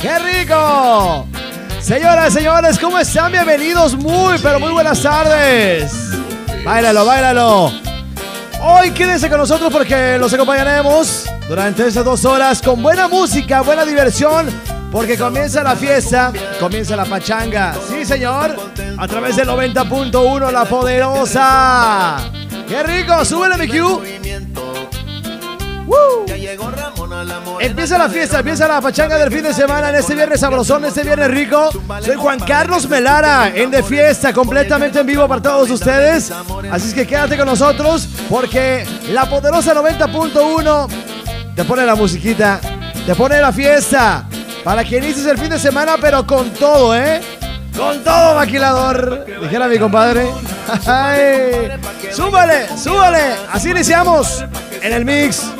¡Qué rico! Señoras, señores, ¿cómo están? Bienvenidos, muy, pero muy buenas tardes. Báilalo, báilalo. Hoy quédense con nosotros porque los acompañaremos durante estas dos horas con buena música, buena diversión, porque comienza la fiesta, comienza la pachanga. Sí, señor, a través del 90.1 La Poderosa. ¡Qué rico! ¡Súbele, mi Q! Empieza la fiesta, empieza la pachanga del fin de semana en este viernes sabrosón, este viernes rico. Soy Juan Carlos Melara en De Fiesta, completamente en vivo para todos ustedes. Así es que quédate con nosotros porque la poderosa 90.1 te pone la musiquita, te pone la fiesta para que inicies el fin de semana, pero con todo, ¿eh? Con todo, maquilador. Dijera mi compadre. Ay, súbale, súbale. Así iniciamos en el mix.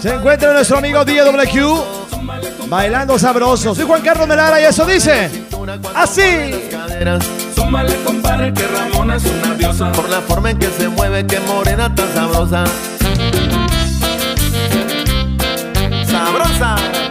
Se encuentra nuestro amigo DWQ bailando sabroso. Soy Juan Carlos Melara y eso dice así. Súmale, compadre, que Ramona es una diosa. Por la forma en que se mueve, que morena tan sabrosa. Sabrosa. sabrosa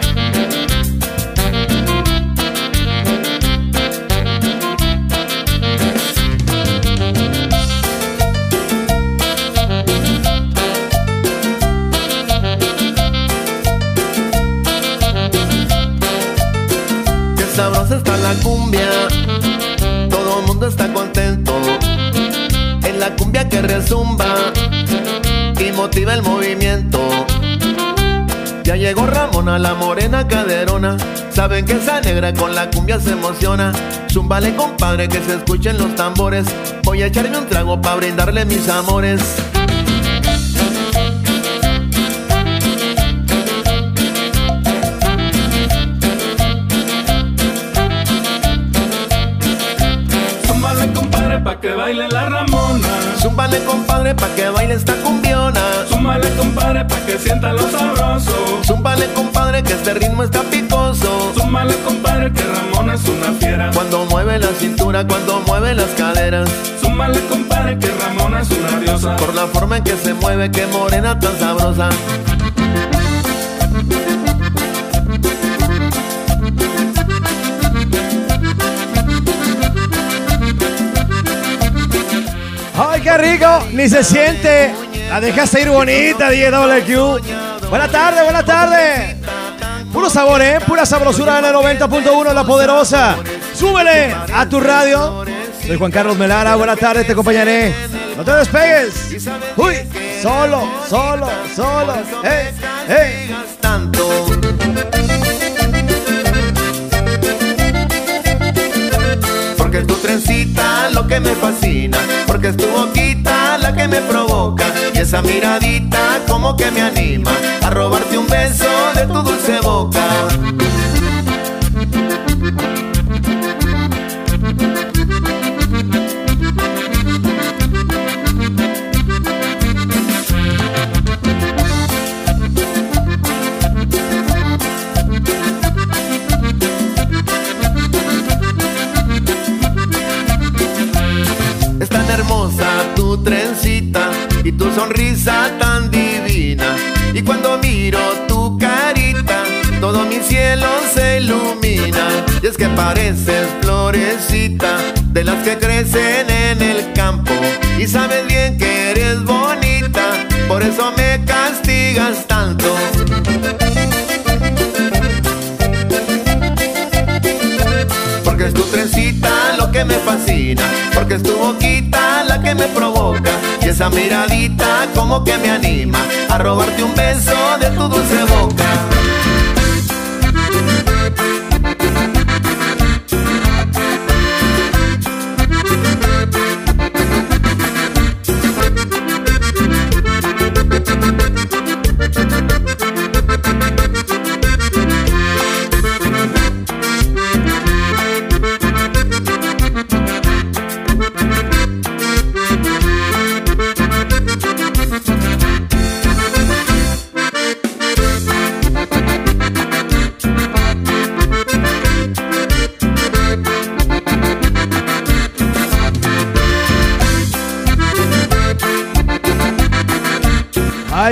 la cumbia que resumba y motiva el movimiento. Ya llegó Ramona, la morena caderona. Saben que esa negra con la cumbia se emociona. Zumbale, compadre, que se escuchen los tambores. Voy a echarme un trago para brindarle mis amores. pa' que baile la Ramona. Zúmbale, compadre, pa' que baile esta cumbiona. Zúmbale, compadre, pa' que sienta lo sabroso. Zúmbale, compadre, que este ritmo está picoso. Zúmbale, compadre, que Ramona es una fiera. Cuando mueve la cintura, cuando mueve las caderas. Zúmbale, compadre, que Ramona es una diosa. Por la forma en que se mueve, que morena tan sabrosa. Ni se siente. La dejaste ir bonita, DWQ. Buena tarde, buena tarde. Puro sabor, ¿eh? Pura sabrosura en el 90.1, La Poderosa. Súbele a tu radio. Soy Juan Carlos Melara. Buena tarde, te acompañaré. No te despegues. Uy, solo, solo, solo. ¡Hey, hey! Porque tu trencita lo que me fascina, porque es tu boquita que me provoca y esa miradita como que me anima a robarte un beso de tu dulce boca. Pareces florecita de las que crecen en el campo. Y sabes bien que eres bonita, por eso me castigas tanto. Porque es tu trencita lo que me fascina, porque es tu boquita la que me provoca y esa miradita como que me anima a robarte un beso de tu dulce boca.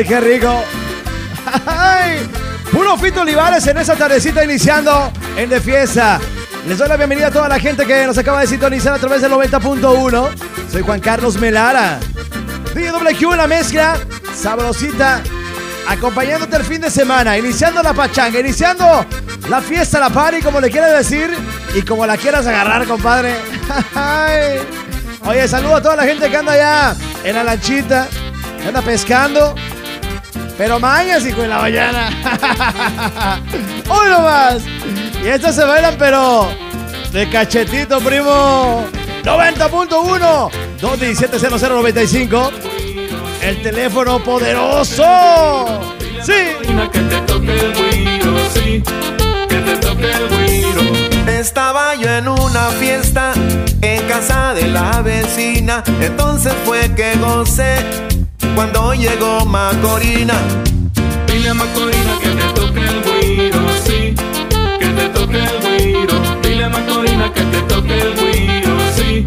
Qué rico! ¡Ay! Puro Fito Olivares en esa tardecita iniciando en De Fiesta. Les doy la bienvenida a toda la gente que nos acaba de sintonizar a través del 90.1. Soy Juan Carlos Melara. DW en la mezcla, sabrosita, acompañándote el fin de semana, iniciando la pachanga, iniciando la fiesta, la party, como le quieras decir y como la quieras agarrar, compadre. Oye, saludo a toda la gente que anda allá en la lanchita, que anda pescando. Pero mañas, hijo de la mañana. Uno más. Y estos se bailan, pero de cachetito, primo. 90.1 217 El teléfono poderoso. Sí. Que te toque el guiro, sí. Que te toque el guiro. Estaba yo en una fiesta en casa de la vecina. Entonces fue que gocé cuando llegó Macorina. Dile a Macorina que te toque el guiro, sí. Que te toque el guiro. Dile a Macorina que te toque el guiro, sí.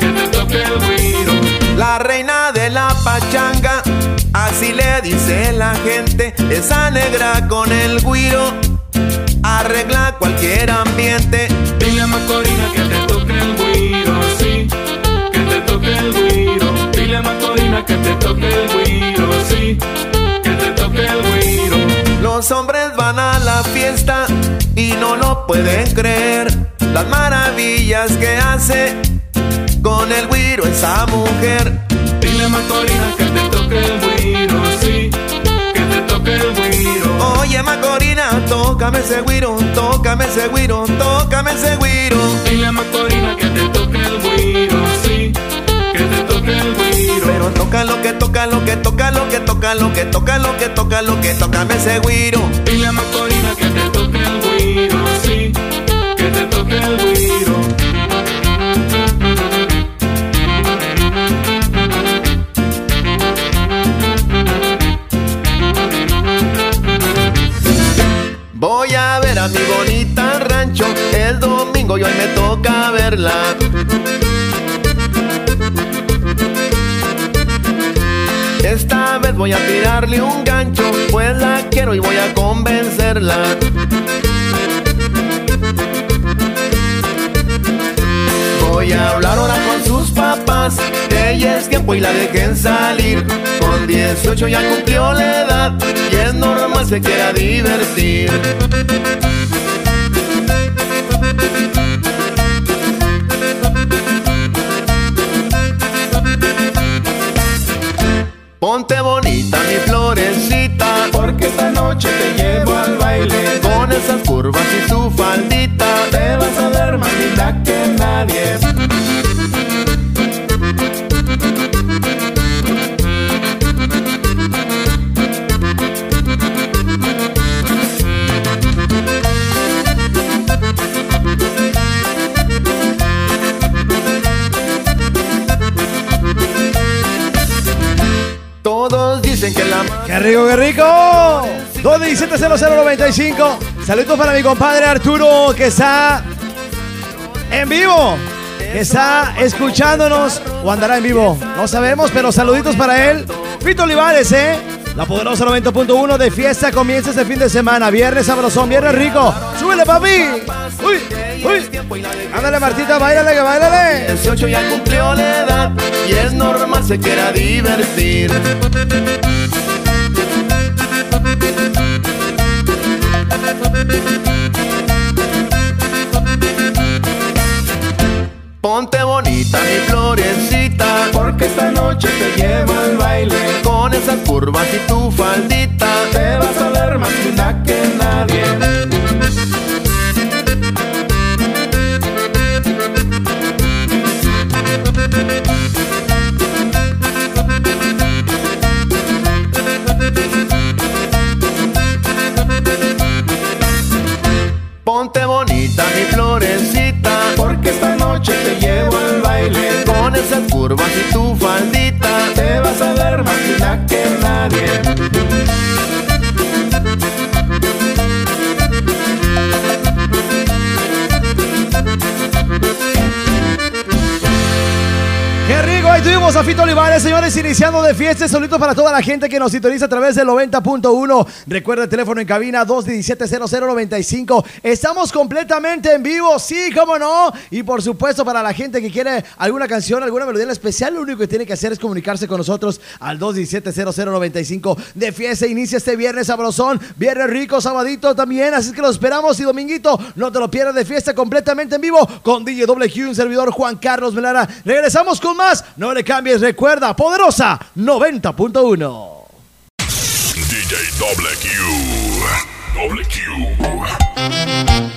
Que te toque el guiro. La reina de la pachanga, así le dice la gente, esa negra con el guiro arregla cualquier ambiente. Dile a Macorina que que te toque el guiro, sí. Que te toque el guiro. Los hombres van a la fiesta y no lo pueden creer. Las maravillas que hace con el guiro esa mujer. Dile Macorina que te toque el guiro, sí. Que te toque el guiro. Oye Macorina, tócame ese guiro, tócame ese guiro, tócame ese guiro. Toca lo que toca, lo que toca, lo que toca, lo que toca, lo que toca, lo que tócame ese guiro. Dile a Macorina que te toque el guiro, sí. Que te toque el guiro. Voy a ver a mi bonita rancho el domingo y hoy me toca verla. Voy a tirarle un gancho, pues la quiero y voy a convencerla. Voy a hablar ahora con sus papás, ella es tiempo y la dejen salir. Con 18 ya cumplió la edad y es normal se quiera divertir. Ponte bonita mi florecita, Porque esta noche te llevo al baile. con esas curvas y su faldita. Te vas a ver más linda que nadie. ¡Qué rico, qué rico! 217 Saludos para mi compadre Arturo que está en vivo. Que está escuchándonos o andará en vivo. No sabemos, pero saluditos para él. Fito Olivares, ¿eh? La poderosa 90.1 de fiesta comienza este fin de semana. Viernes sabrosón, viernes rico. ¡Súbele, papi! ¡Uy! ¡Uy! Ándale, Martita, bailale, que bailale. 18 ya cumplió la edad y es normal se quiera divertir. Ponte bonita mi florecita, Porque esta noche te llevo al baile. con esas curvas y tu faldita. Te vas a ver más linda que nadie. Noche te llevo al baile. con esas curvas y tu faldita. Te vas a ver más linda que nadie. Tuvimos a Fito Olivares señores, iniciando de fiesta, solito para toda la gente que nos sintoniza a través del 90.1. Recuerda el teléfono en cabina 217-0095. Estamos completamente en vivo, sí, cómo no. Y por supuesto, para la gente que quiere alguna canción, alguna melodía especial, lo único que tiene que hacer es comunicarse con nosotros al 217-0095 de fiesta. Inicia este viernes sabrosón, viernes rico, sabadito también. Así que lo esperamos y dominguito, no te lo pierdas de fiesta completamente en vivo con DJ un servidor Juan Carlos Melara. Regresamos con más, no le cambies, recuerda, poderosa 90.1. DJ Double Q. Q.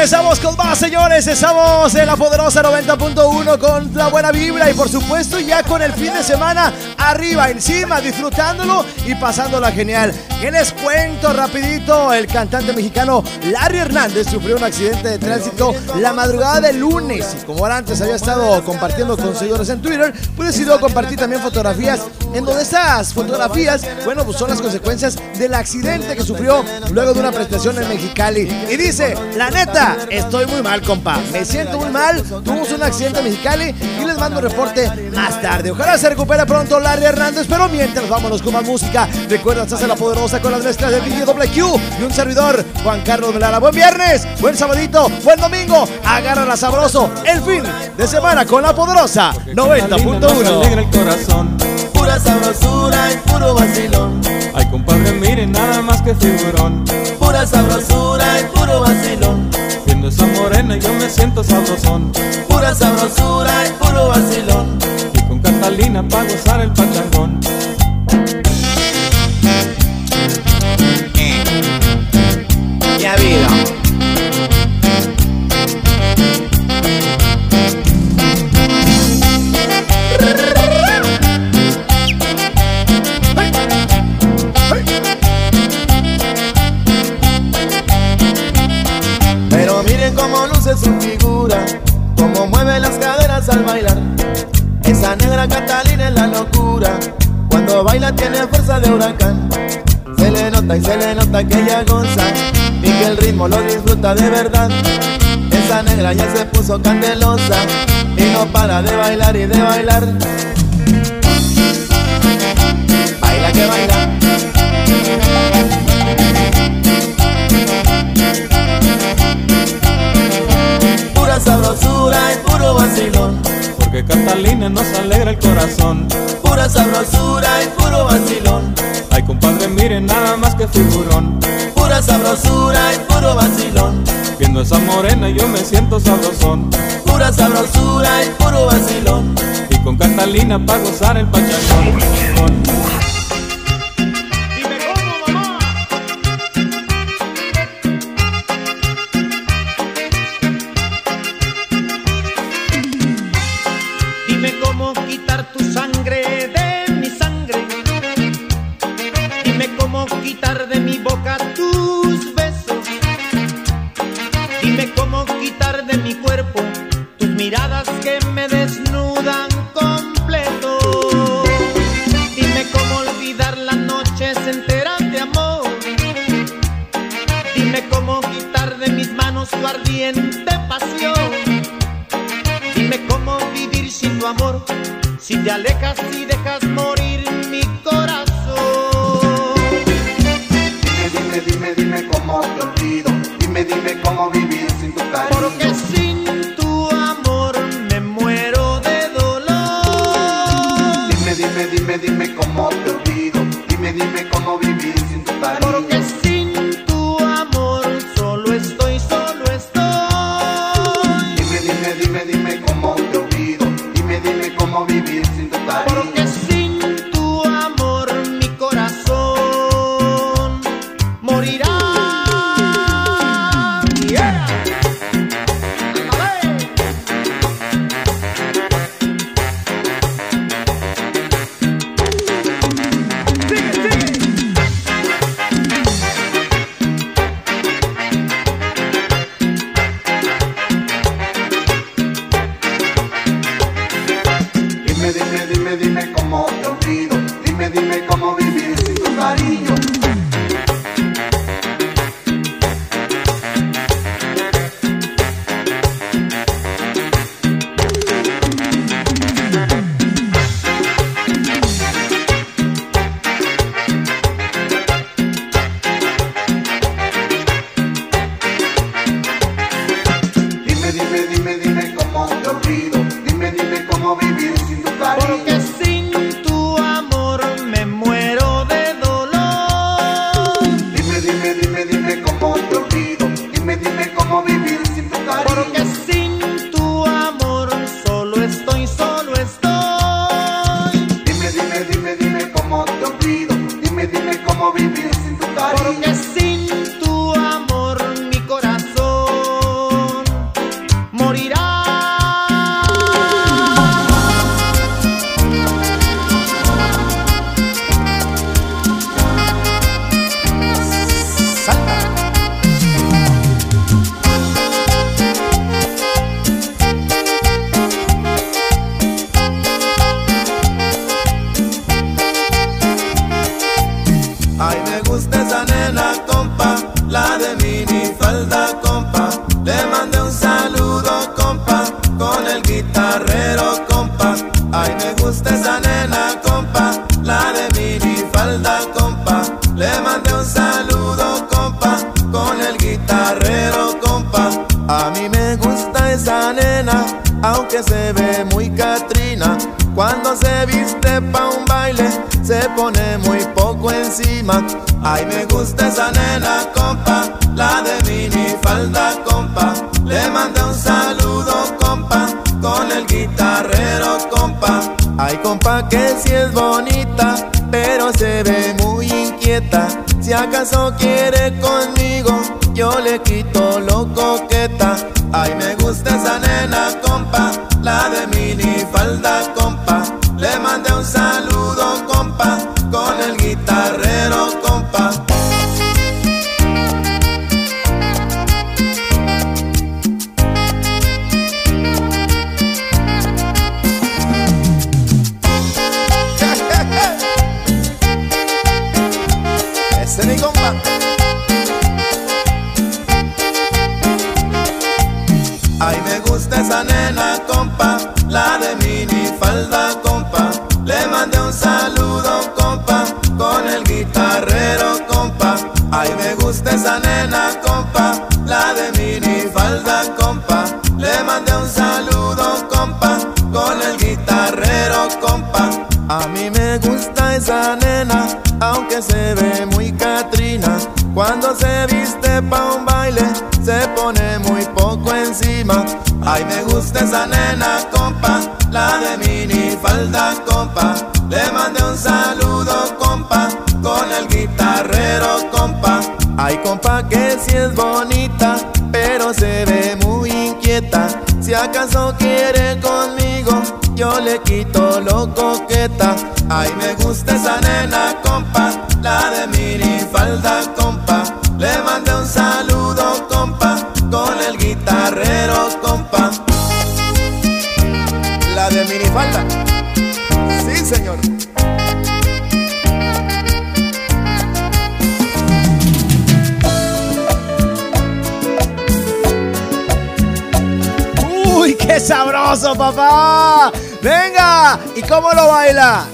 Regresamos con más, señores. Estamos en la poderosa 90.1 con la buena vibra y, por supuesto, ya con el fin de semana arriba, encima, disfrutándolo y pasándola genial. ¿Qué les cuento rapidito? El cantante mexicano Larry Hernández sufrió un accidente de tránsito la madrugada del lunes. Y como antes había estado compartiendo con seguidores en Twitter, pues decidió compartir también fotografías en donde esas fotografías, bueno, pues son las consecuencias del accidente que sufrió luego de una prestación en Mexicali. Y dice, la neta, estoy muy mal, compa. Me siento muy mal. Tuvimos un accidente en Mexicali y les mando un reporte más tarde. Ojalá se recupere pronto Larry Hernández, pero mientras vámonos con más música. Recuerda, estás la poderosa con las mezclas de Q y un servidor, Juan Carlos Melara. Buen viernes, buen sabadito, buen domingo. Agárrala sabroso. El fin de semana con la poderosa 90.1. alegra el corazón. Pura sabrosura y puro vacilón. Ay, compadre, miren, nada más que figurón. Pura sabrosura y puro vacilón. Viendo esa morena yo me siento sabrosón. Pura sabrosura y puro vacilón. Y con Catalina pa' gozar el pachangón. Mi vida. Nota y se le nota que ella goza y que el ritmo lo disfruta de verdad. Esa negra ya se puso candelosa y no para de bailar y de bailar. Baila que baila. Pura sabrosura y puro vacilón. Porque Catalina nos alegra el corazón. Pura sabrosura y puro vacilón. Ay, compadre, miren, nada más que figurón. Pura sabrosura y puro vacilón. Viendo esa morena yo me siento sabrosón. Pura sabrosura y puro vacilón. Y con Catalina pa' gozar el pachangón. acaso quiere conmigo, yo le quito lo coqueta. Ay, me ¿Cómo lo baila?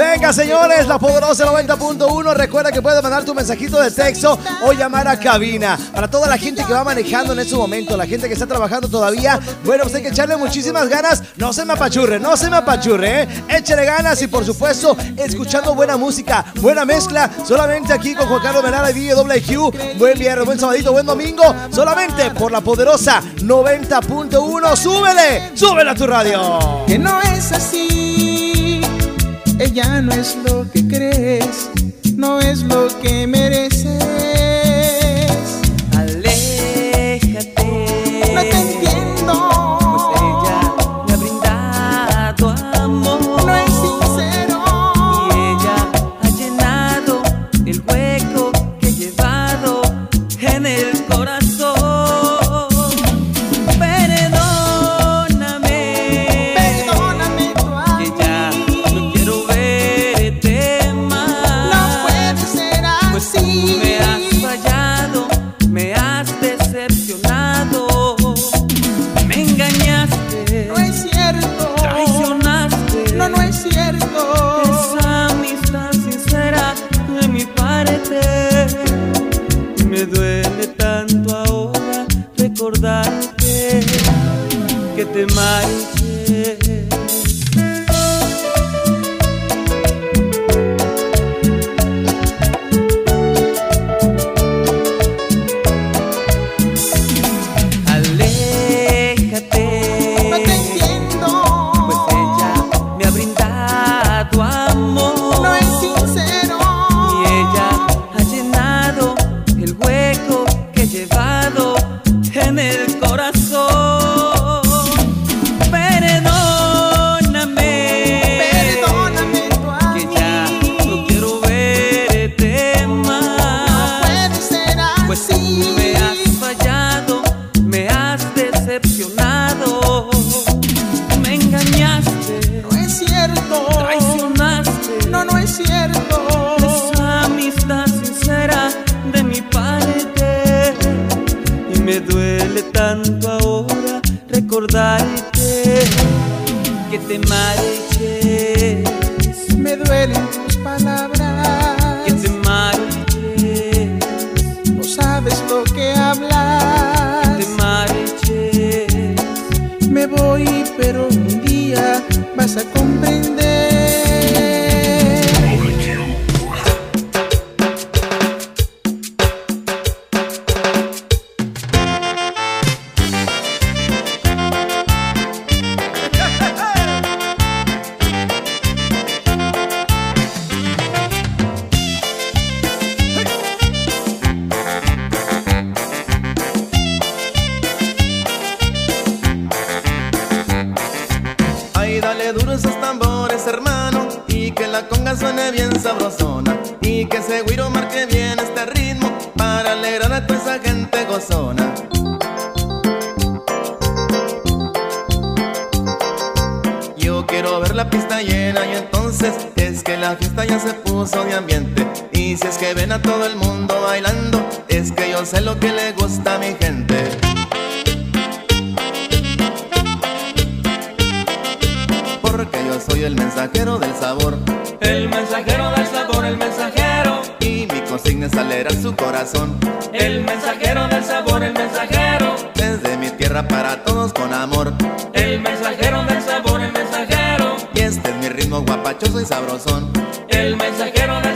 Venga, señores, la poderosa 90.1. Recuerda que puedes mandar tu mensajito de texto o llamar a cabina. Para toda la gente que va manejando en este momento, la gente que está trabajando todavía, bueno, pues hay que echarle muchísimas ganas. No se me apachurre, no se me apachurre, ¿eh? Échale ganas y, por supuesto, escuchando buena música, buena mezcla. Solamente aquí con Juan Carlos Verara y DJWQ. Buen viernes, buen sabadito, buen domingo. Solamente por la poderosa 90.1. ¡Súbele! ¡Súbele a tu radio! Que no es así. Ella no es lo que crees, no es lo que mereces. corazón. Sabor. El mensajero del sabor, el mensajero. Y mi consigna es alegrar su corazón. El mensajero del sabor, el mensajero. Desde mi tierra para todos con amor. El mensajero del sabor, el mensajero. Y este es mi ritmo guapachoso y sabrosón. El mensajero del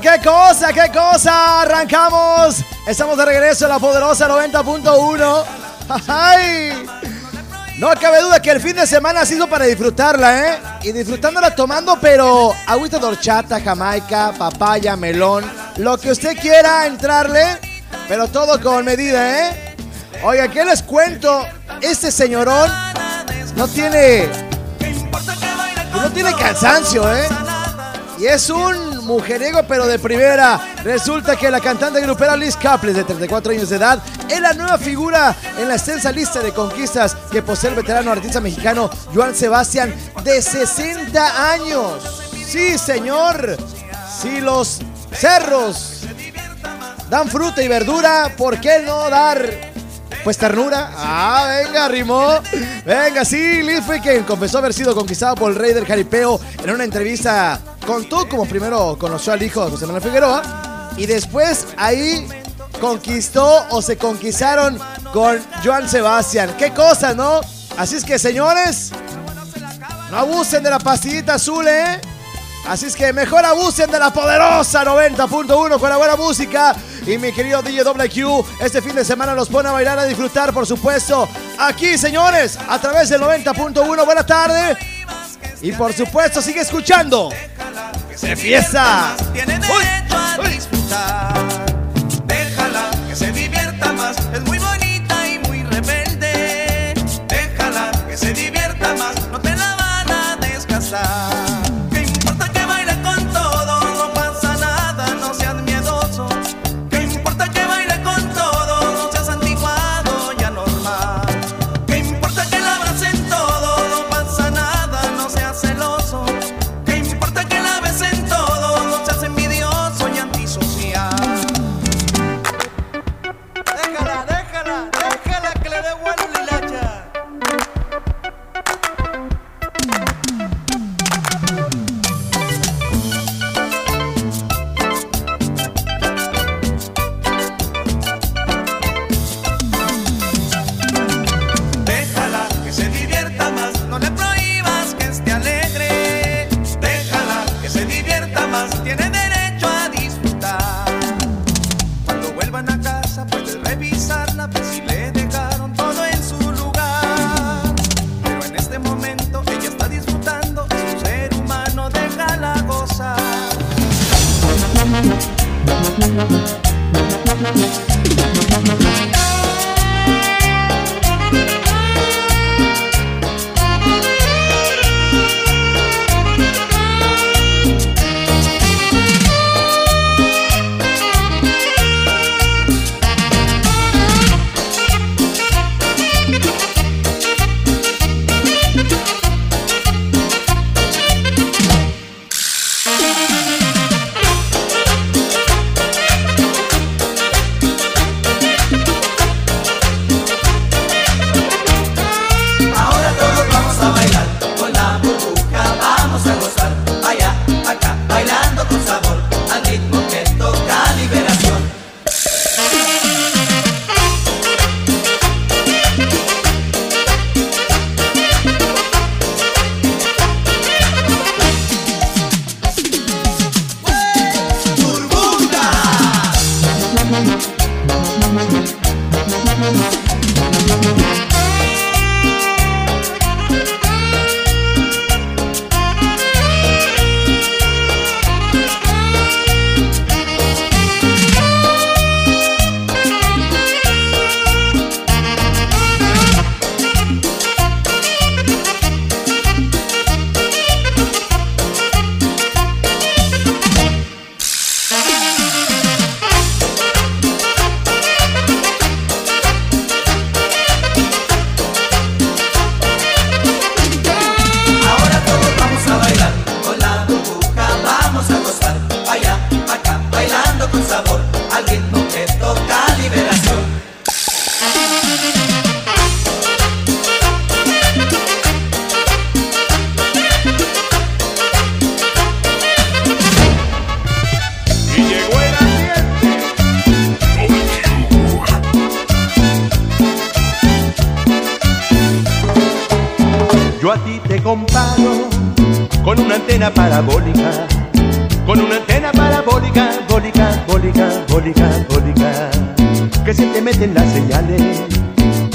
qué cosa, qué cosa. Arrancamos. Estamos de regreso en la poderosa 90.1. ¡Ay! No cabe duda que el fin de semana ha sido para disfrutarla, ¿eh? Y disfrutándola tomando, pero agüita de horchata, jamaica, papaya, melón, lo que usted quiera entrarle, pero todo con medida, ¿eh? Oiga, ¿qué les cuento? Este señorón no tiene. No tiene cansancio, ¿eh? Y es un mujeriego, pero de primera. Resulta que la cantante grupera Liz Caples, de 34 años de edad, es la nueva figura en la extensa lista de conquistas que posee el veterano artista mexicano Joan Sebastián, de 60 años. Sí, señor. Si los cerros dan fruta y verdura, ¿por qué no dar pues ternura. Ah, venga, rimó. Venga, sí, Liz fue quien confesó haber sido conquistado por el rey del jaripeo en una entrevista. Contó como primero conoció al hijo de José Manuel Figueroa y después ahí conquistó o se conquistaron con Joan Sebastián. Qué cosa, ¿no? Así es que, señores, no abusen de la pastillita azul, ¿eh? Así es que mejor abusen de la poderosa 90.1 con la buena música. Y mi querido DJ WQ, este fin de semana los pone a bailar, a disfrutar, por supuesto. Aquí, señores, a través del 90.1. Buena tarde. Y por supuesto, sigue escuchando. ¡Se fiesta! Tiene Uy, derecho a disfrutar. Déjala que se divierta más. Es muy bonita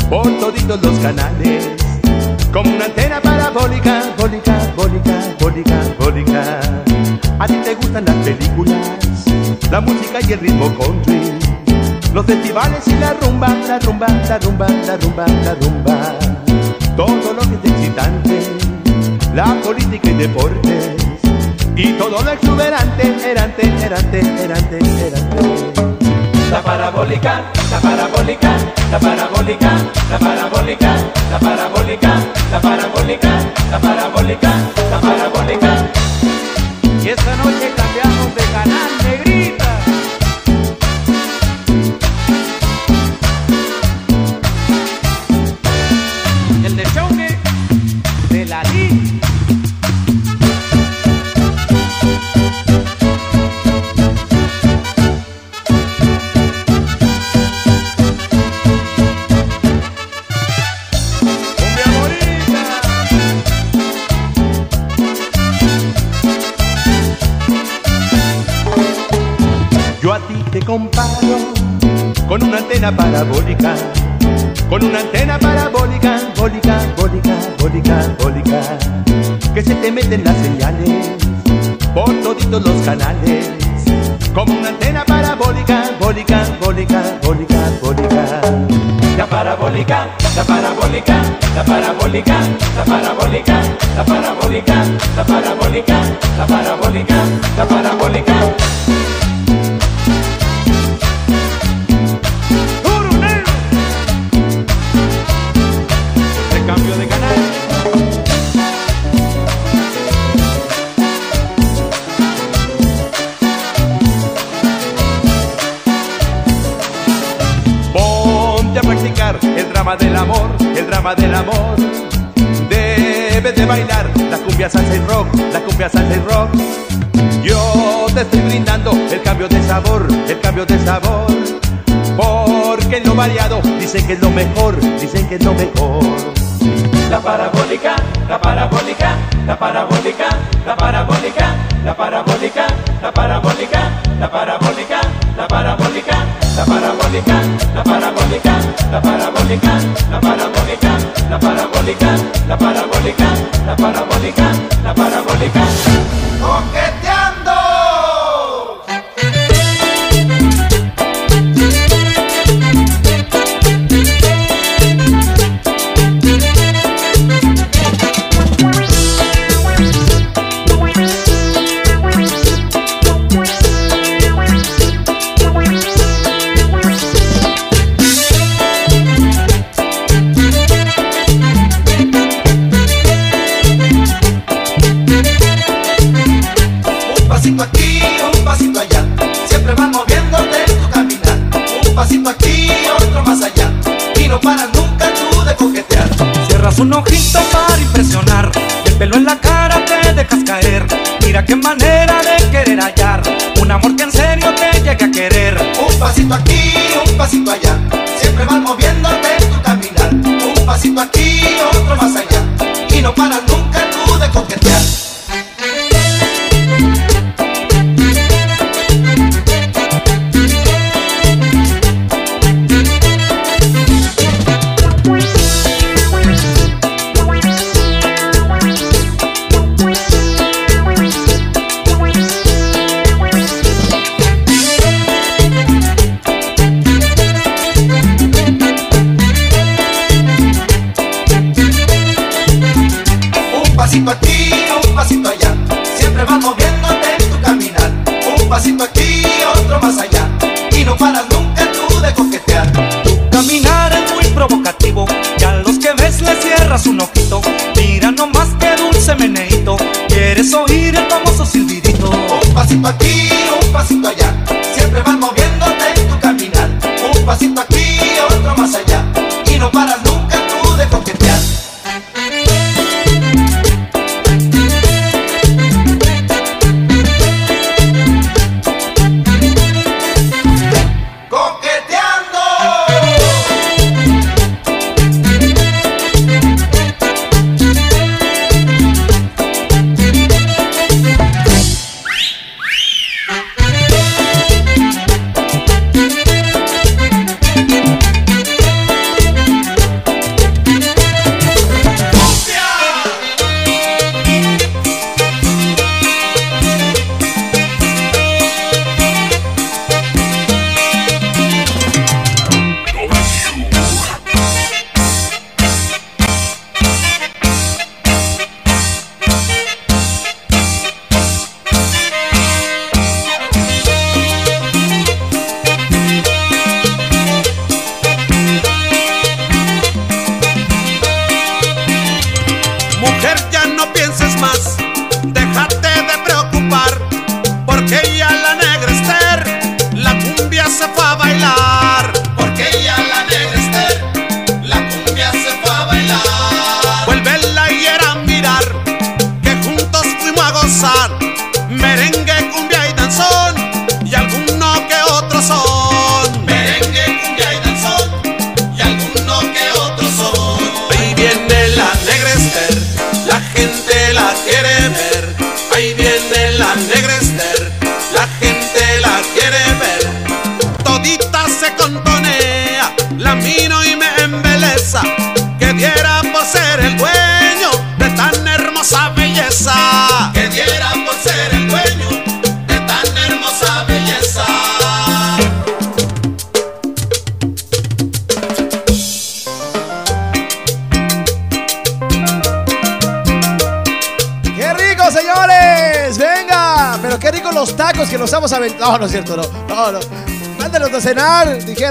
por toditos los canales, como una antena parabólica, bólica, bólica, bólica, bólica. A ti te gustan las películas, la música y el ritmo country, los festivales y la rumba, la rumba, la rumba, la rumba, la rumba todo lo que es excitante, la política y deportes, y todo lo exuberante, erante, erante, erante, erante. La parabólica, la parabólica, la parabólica, la parabólica, la parabólica, la parabólica, la parabólica, la parabólica. Y esta noche cambiamos de canal, negrita. Antena parabólica, con una antena parabólica, bólica, bólica, bólica, bólica, que se te meten las señales por toditos los canales, como una antena parabólica, bólica, bólica, bólica, bólica. La parabólica, la parabólica, la parabólica, la parabólica, la parabólica, la parabólica, la parabólica, la parabólica. De variado dicen que es lo mejor, dicen que es lo mejor. La parabólica, la parabólica, la parabólica, la parabólica, la parabólica, la parabólica, la parabólica, la parabólica, la parabólica, la parabólica, la parabólica, la parabólica, la parabólica, la parabólica, la parabólica, la parabólica. En la cara te dejas caer. Mira qué manera de querer hallar. Un amor que en serio te llegue a querer. Un pasito aquí, un pasito allá. Siempre vas moviéndote tu caminar. Un pasito aquí, otro más allá.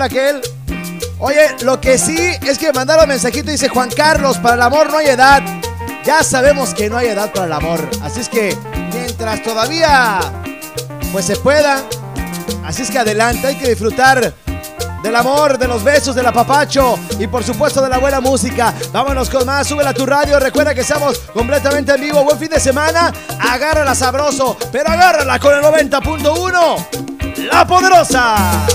Aquel. Oye, lo que sí es que mandaron mensajito y dice Juan Carlos, para el amor no hay edad. Ya sabemos que no hay edad para el amor. Así es que mientras todavía pues se pueda, así es que adelante, hay que disfrutar del amor, de los besos, del apapacho y por supuesto de la buena música. Vámonos con más, súbela a tu radio, recuerda que estamos completamente en vivo. Buen fin de semana, agárrala sabroso, pero agárrala con el 90.1, La Poderosa.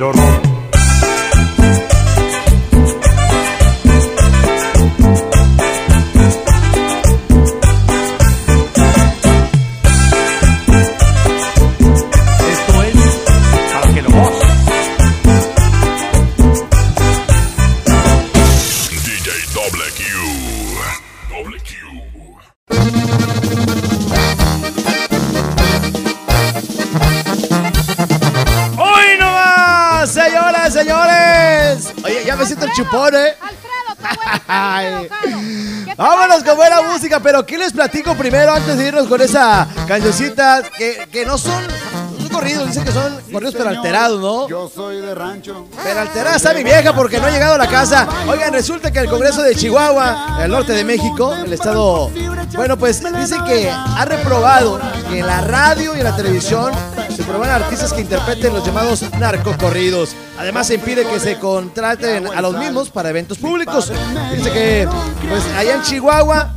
Yo quiero pero ¿qué les platico primero antes de irnos con esa cancioncita que, que no son, corridos, dicen que son corridos pero alterados, ¿no? Yo soy de rancho. Pero alterada está mi vieja porque no ha llegado a la casa. Oigan, resulta que el Congreso de Chihuahua, el norte de México, el estado, bueno, pues dice que ha reprobado que en la radio y en la televisión se promuevan artistas que interpreten los llamados narcocorridos. Además, se impide que se contraten a los mismos para eventos públicos. Dice que, pues allá en Chihuahua,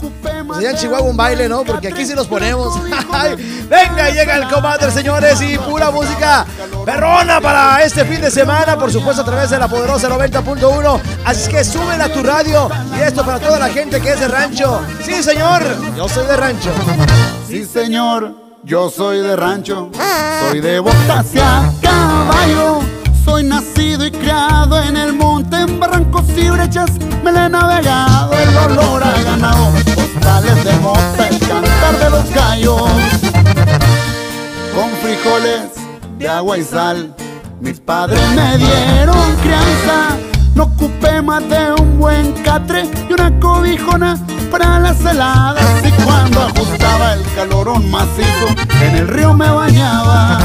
pues allá en Chihuahua un baile, ¿no? Porque aquí sí los ponemos. Venga, llega el comadre, señores, y pura música perrona para este fin de semana, por supuesto, a través de la poderosa 90.1. Así que súbela a tu radio. Y esto para toda la gente que es de rancho. Sí, señor, yo soy de rancho. Sí, señor, yo soy de rancho. Soy de botas y a caballo. Soy nacido y criado en el monte, en barrancos y brechas. Me le he navegado el olor a ganado. Postales de mota, el cantar de los gallos. Con frijoles de agua y sal. Mis padres me dieron crianza. No ocupé más de un buen catre y una cobijona para las heladas. Y cuando ajustaba el calorón macizo, en el río me bañaba.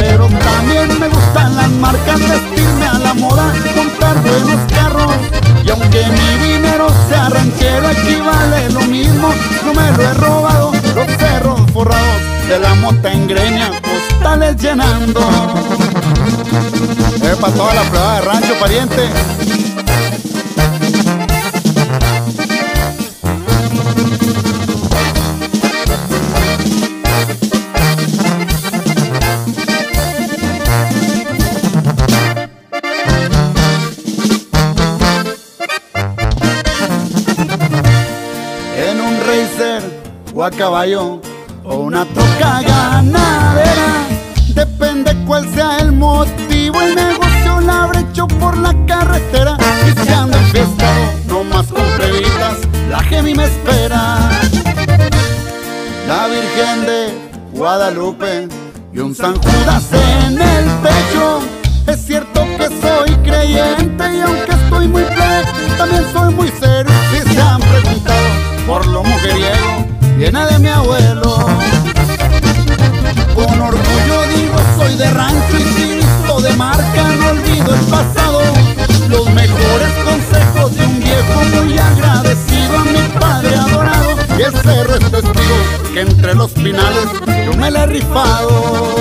Pero también me gustan las marcas, vestirme a la moda, comprar buenos carros. Y aunque mi dinero sea ranchero, equivale lo mismo, no me lo he robado. Los cerros forrados de la mota en greña, postales llenando. Es para toda la prueba de rancho, pariente. O a caballo o una troca ganadera. Depende cuál sea el motivo, el negocio la habré hecho por la carretera. Y si ando enfiestado, no más con plebitas, la Gemi me espera. La Virgen de Guadalupe y un San Judas en el pecho. Es cierto que soy creyente y aunque estoy muy plebe, también soy muy serio. Si se han preguntado por lo mujeriego, viene de mi abuelo. Con orgullo digo, soy de rancho y sinistro de marca, no olvido el pasado. Los mejores consejos de un viejo muy agradecido a mi padre adorado. Y el cerro es testigo que entre los finales yo me la he rifado.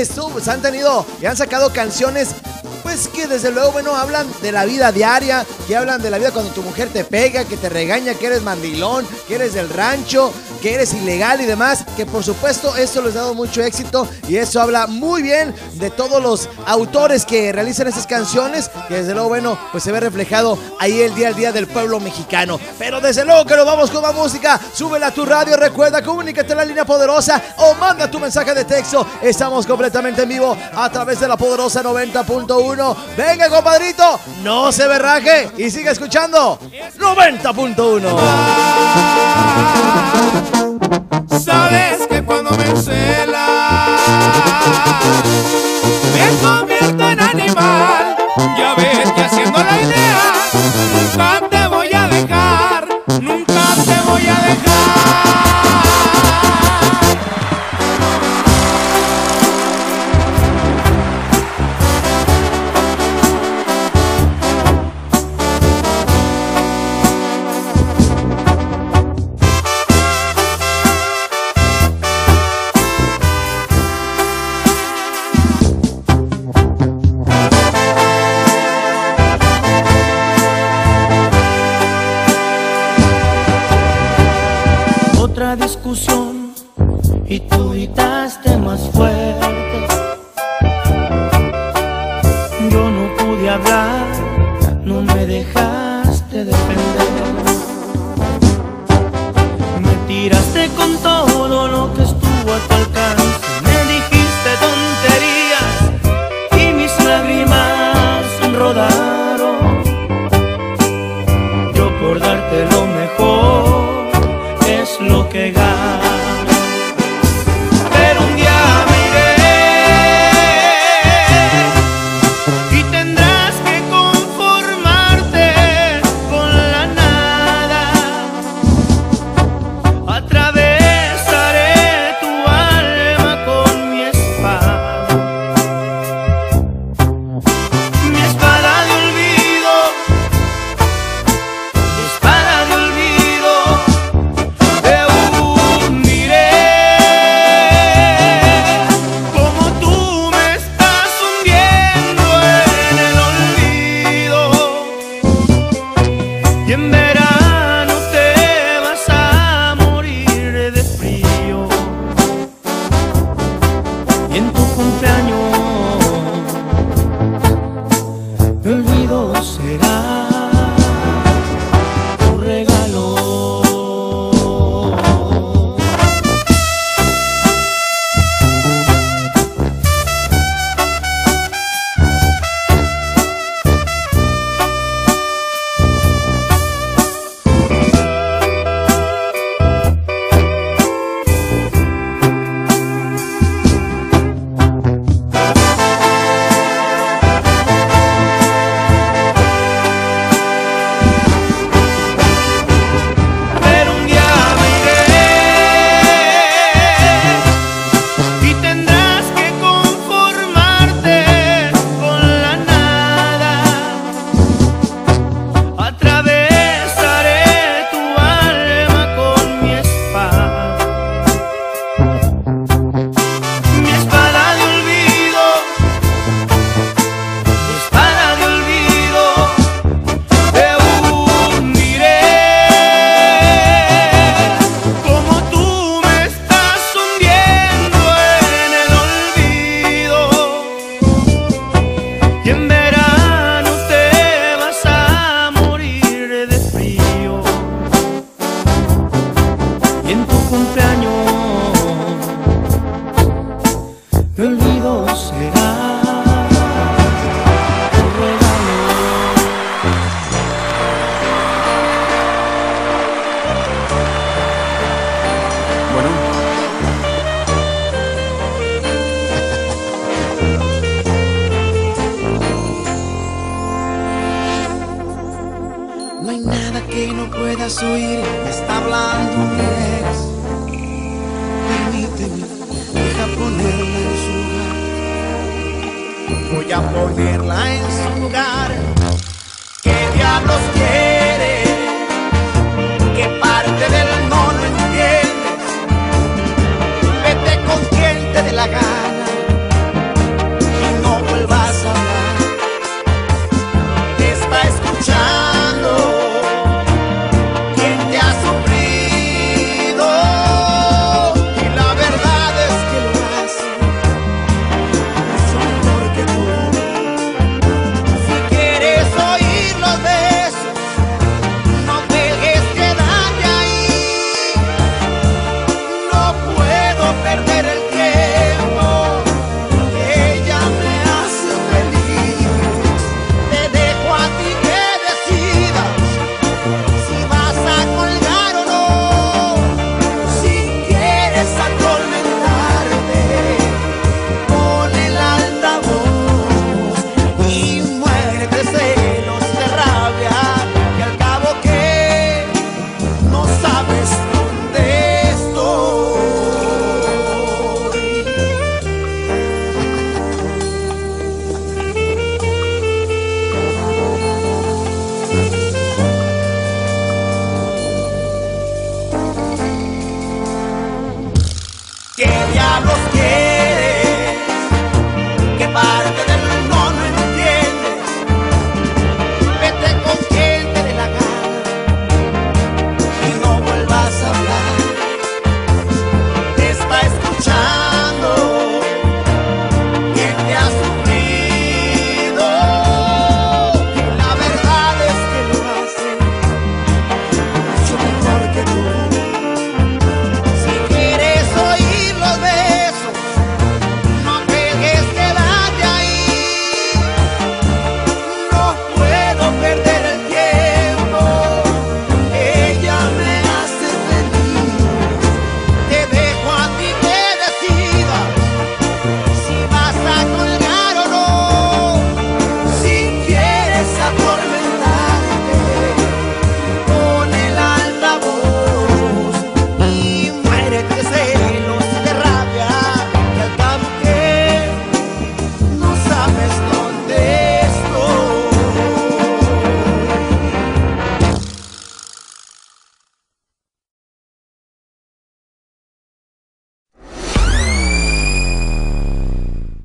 eso, pues han tenido y han sacado canciones pues que desde luego, bueno, hablan de la vida diaria, que hablan de la vida cuando tu mujer te pega, que te regaña, que eres mandilón, que eres del rancho, que eres ilegal y demás, que por supuesto esto les ha dado mucho éxito y eso habla muy bien de todos los autores que realizan esas canciones, que desde luego, bueno, pues se ve reflejado ahí el día al día del pueblo mexicano. Pero desde luego que nos vamos con más música, súbela a tu radio, recuerda, comunícate a la línea poderosa o manda tu mensaje de texto. Estamos completamente en vivo a través de la poderosa 90.1. Venga, compadrito, no se berraje y sigue escuchando 90.1. Sabes que cuando me celas